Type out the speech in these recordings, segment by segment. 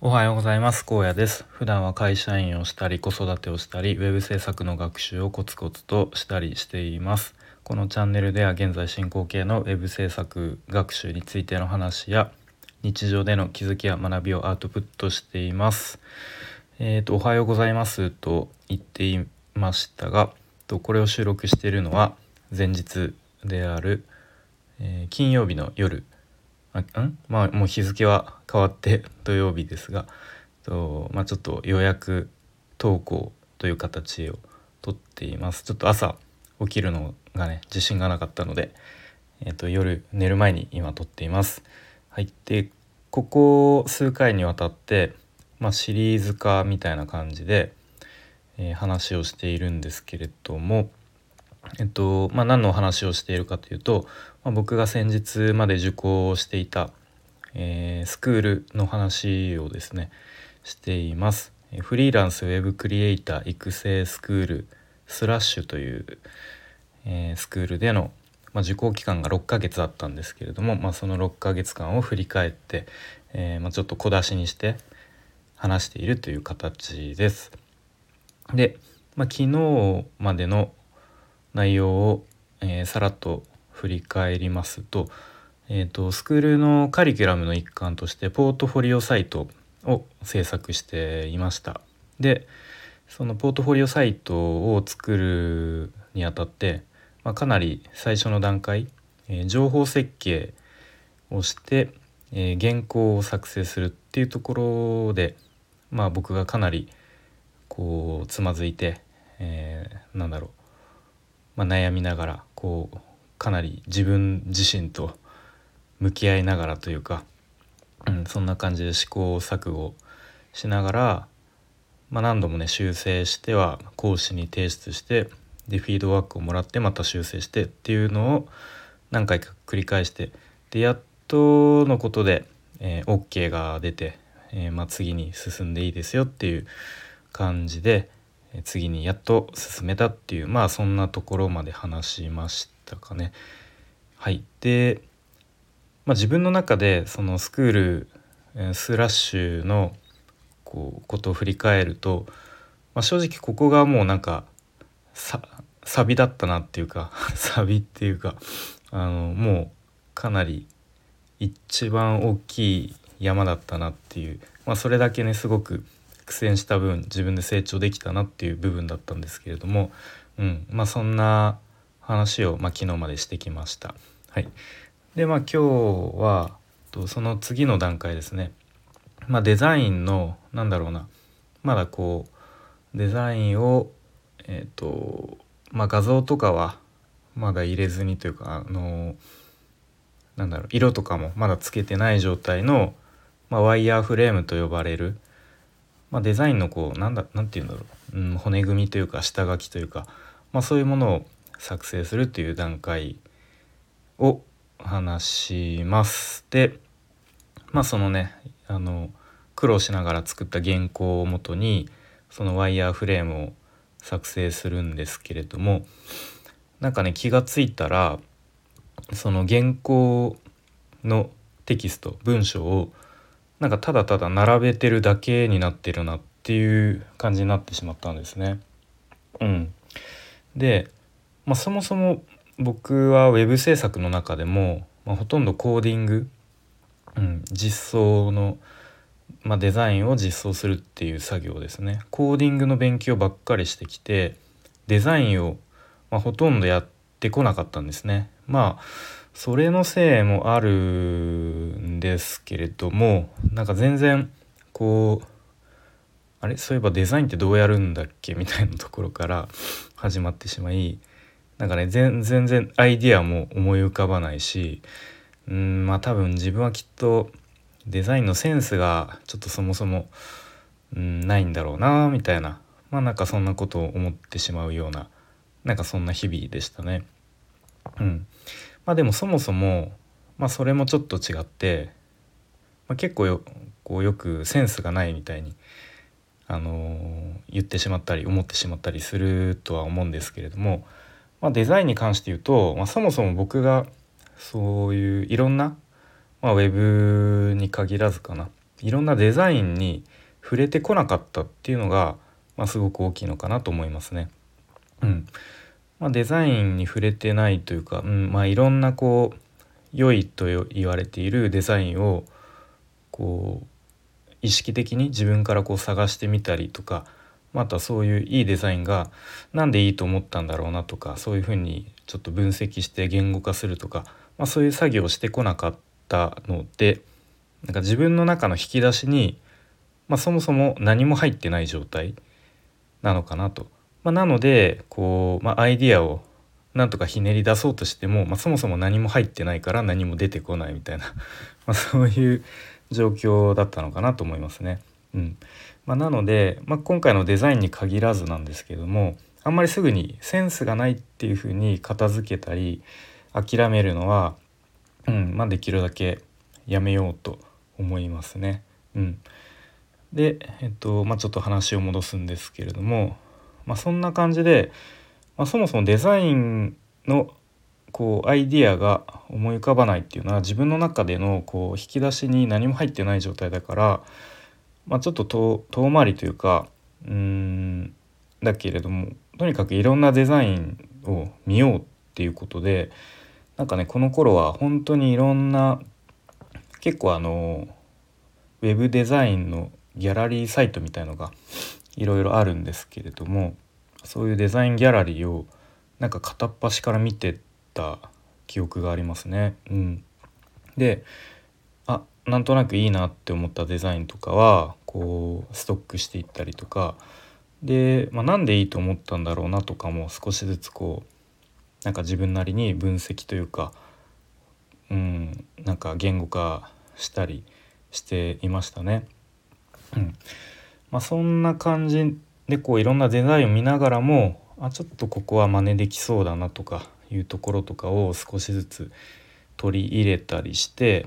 おはようございます。高野です。普段は会社員をしたり子育てをしたりウェブ制作の学習をコツコツとしたりしています。このチャンネルでは現在進行形のウェブ制作学習についての話や日常での気づきや学びをアウトプットしています。えっ、ー、とおはようございますと言っていましたがとこれを収録しているのは前日である、えー、金曜日の夜あん？まあもう日付は変わって土曜日ですがと、まあ、ちょっと予約投稿という形をとっています。ちょっと朝起きるのがね自信がなかったので、えー、と夜寝る前に今撮っています。はい。でここ数回にわたって、まあ、シリーズ化みたいな感じで、えー、話をしているんですけれどもえっとまあ、何の話をしているかというと、まあ、僕が先日まで受講していた、えー、スクールの話をですねしています。フリーランスウェブクリエイター育成スクールスラッシュという、えー、スクールでの、まあ、受講期間が6ヶ月あったんですけれども、まあ、その6ヶ月間を振り返って、えー、まあ、ちょっと小出しにして話しているという形です。で、ま、昨日までの内容を、えー、さらっと振り返りますと,、えーと、スクールのカリキュラムの一環としてポートフォリオサイトを制作していました。でそのポートフォリオサイトを作るにあたって、まあ、かなり最初の段階、えー、情報設計をして、えー、原稿を作成するっていうところで、まあ、僕がかなりこうつまずいて、えー、なんだろうまあ、悩みながらこうかなり自分自身と向き合いながらというか、うん、そんな感じで試行錯誤しながら、まあ、何度もね修正しては講師に提出してでフィードバックをもらってまた修正してっていうのを何回か繰り返してでやっとのことで、えー、OK が出て、えー、まあ、次に進んでいいですよっていう感じで、次にやっと進めたっていうまあそんなところまで話しました。かね。はいで、まあ、自分の中でそのスクールスラッシュのこうことを振り返ると、まあ、正直ここがもうなんかサビだったなっていうか サビっていうかあのもうかなり一番大きい山だったなっていう、まあ、それだけねすごく苦戦した分自分で成長できたなっていう部分だったんですけれども、うんまあ、そんな話を、まあ、昨日までしてきました。はい、でまあ今日はとその次の段階ですね、まあ、デザインのなんだろうな。まだこうデザインをえっ、ー、とまあ画像とかはまだ入れずにというかあのなんだろう色とかもまだつけてない状態の、まあ、ワイヤーフレームと呼ばれるまあ、デザインのこうなんだなんて言うんだろう、うん、骨組みというか下書きというか、まあ、そういうものを作成するっていう段階を話します。でまあそのねあの苦労しながら作った原稿をもとにそのワイヤーフレームを作成するんですけれどもなんかね気が付いたらその原稿のテキスト文章をなんかただただ並べてるだけになってるなっていう感じになってしまったんですね。うん、で、まあ、そもそも僕は web 制作の中でも、まあ、ほとんどコーディング、うん、実装の、まあ、デザインを実装するっていう作業ですね。コーディングの勉強ばっかりしてきてデザインを、ま、ほとんどやってこなかったんですね。まあそれのせいもあるんですけれどもなんか全然こうあれ？そういえばデザインってどうやるんだっけ？みたいなところから始まってしまいなんかね全然アイディアも思い浮かばないしうんまあ多分自分はきっとデザインのセンスがちょっとそもそもうんないんだろうなみたいなまあなんかそんなことを思ってしまうようななんかそんな日々でしたね。うん、まあでもそもそも、まあ、それもちょっと違って、まあ、結構よこうよくセンスがないみたいに、あのー、言ってしまったり思ってしまったりするとは思うんですけれども、まあ、デザインに関して言うと、まあ、そもそも僕がそういういろんな、まあ、ウェブに限らずかな。いろんなデザインに触れてこなかったっていうのが、まあ、すごく大きいのかなと思いますね。うん。まあ、デザインに触れてないというか、うん。まあ、いろんなこう良いと言われているデザインをこう意識的に自分からこう探してみたりとかまたそういういいデザインが何でいいと思ったんだろうなとかそういうふうにちょっと分析して言語化するとか、まあ、そういう作業をしてこなかったのでなんか自分の中の引き出しに、まあ、そもそも何も入ってない状態なのかなと。まあ、なのでこう、ま、アイディアをなんとかひねり出そうとしても、ま、そもそも何も入ってないから何も出てこないみたいな まそういう状況だったのかなと思いますね。うんまあ、なので、まあ、今回のデザインに限らずなんですけどもあんまりすぐにセンスがないっていうふうに片付けたり諦めるのは、うんまあ、できるだけやめようと思いますね。うん、で、えっとまあ、ちょっと話を戻すんですけれども、まあ、そんな感じで、まあ、そもそもデザインのこうアイディアが思い浮かばないっていうのは自分の中でのこう引き出しに何も入ってない状態だから、まあ、ちょっと遠回りというかうんだけれどもとにかくいろんなデザインを見ようっていうことでなんかねこの頃は本当にいろんな結構あのウェブデザインのギャラリーサイトみたいのがいろいろあるんですけれどもそういうデザインギャラリーをなんか片っ端から見てた記憶がありますね。うん、でなんとなくいいなって思ったデザインとかはこうストックしていったりとかで、まあ、なんでいいと思ったんだろうなとかも少しずつこうなんか自分なりに分析というか、うん、なんか言語化したりしていましたね。うんまあ、そんな感じでこういろんなデザインを見ながらもあちょっとここは真似できそうだなとかいうところとかを少しずつ取り入れたりして、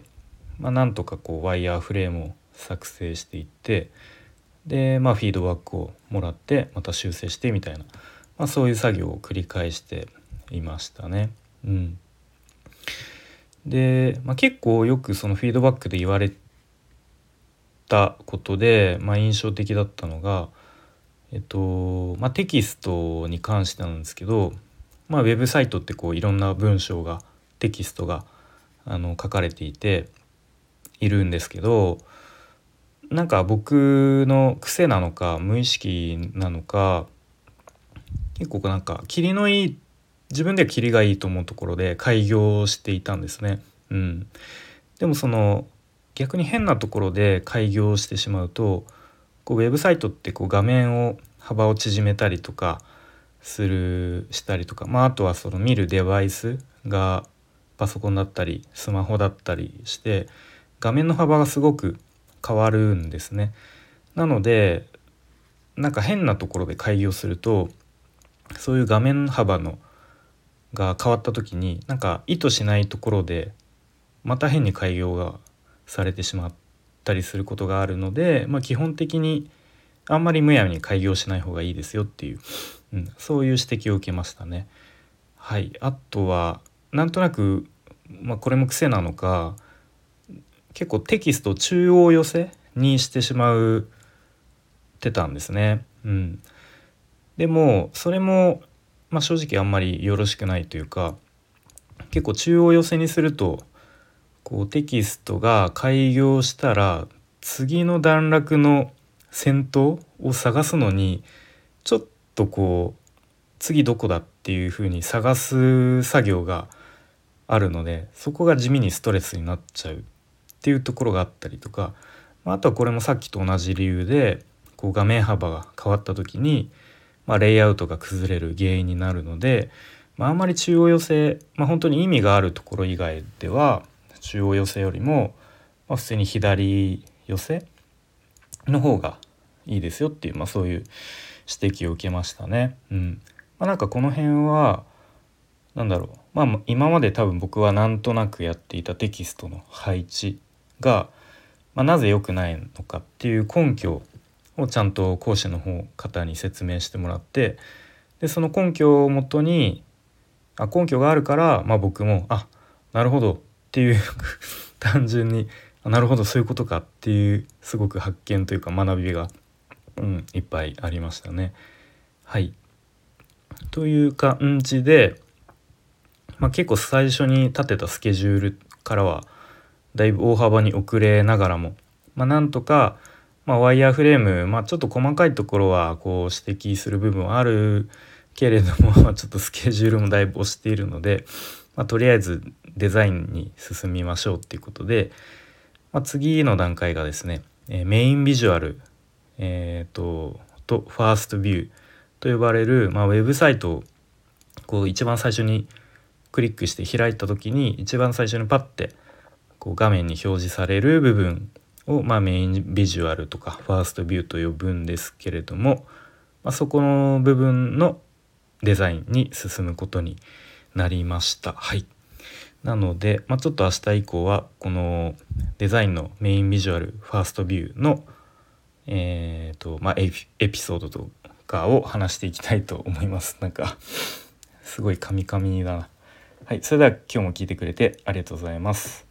まあ、なんとかこうワイヤーフレームを作成していってで、まあ、フィードバックをもらってまた修正してみたいな、まあ、そういう作業を繰り返していましたね。うん、で、まあ、結構よくそのフィードバックで言われたことで、まあ、印象的だったのが、えっとまあ、テキストに関してなんですけどまあ、ウェブサイトってこういろんな文章がテキストがあの書かれていているんですけどなんか僕の癖なのか無意識なのか結構なんか霧のいい自分では霧がいいと思うところで開業していたんですね。うん、でもその逆に変なところで開業してしまうとこうウェブサイトってこう画面を幅を縮めたりとかするしたりとか、まあ、あとはその見るデバイスがパソコンだったりスマホだったりして画面の幅がすごく変わるんですね。なのでなんか変なところで開業するとそういう画面幅のが変わった時になんか意図しないところでまた変に開業がされてしまったりすることがあるので、まあ、基本的にあんまりむやみに開業しない方がいいですよっていううん、そういう指摘を受けましたね。はい、あとはなんとなく、まあ、これも癖なのか結構テキスト中央寄せにしてしまうてたんですね。うん、でもそれも、まあ、正直あんまりよろしくないというか結構中央寄せにするとこうテキストが開業したら次の段落の先頭を探すのにちょっとこう次どこだっていうふうに探す作業があるのでそこが地味にストレスになっちゃうっていうところがあったりとかあとはこれもさっきと同じ理由でこう画面幅が変わった時に、まあ、レイアウトが崩れる原因になるので、まあ、あんまり中央寄せ、まあ、本当に意味があるところ以外では中央寄せよりも、ま、普通に左寄せの方がいいですよっていう、まあ、そういう指摘を受けましたね。うんまあ、なんかこの辺は何だろうまあ今まで多分僕はなんとなくやっていたテキストの配置が、まあ、なぜ良くないのかっていう根拠をちゃんと講師の方方に説明してもらってでその根拠をもとにあ根拠があるから、まあ、僕もあなるほどっていう 単純になるほどそういうことかっていうすごく発見というか学びが、うん、いっぱいありましたね。はいという感じで、まあ、結構最初に立てたスケジュールからはだいぶ大幅に遅れながらも、まあ、なんとか、まあ、ワイヤーフレーム、まあ、ちょっと細かいところはこう指摘する部分はあるけれども ちょっとスケジュールもだいぶ押しているので、まあ、とりあえずデザインに進みましょうっていうことで、まあ、次の段階がですね、えー、メインビジュアル、えーと、とファーストビューと呼ばれる、まあ、ウェブサイトをこう一番最初にクリックして開いた時に一番最初にパッてこう画面に表示される部分を、まあ、メインビジュアルとかファーストビューと呼ぶんですけれども、まあ、そこの部分のデザインに進むことになりました。はいなので、まあ、ちょっと明日以降はこのデザインのメインビジュアルファーストビューの、えーとまあ、エピソードとかを話していきたいと思います。なんかすごいカミカミだな。はい、それでは今日も聞いてくれてありがとうございます。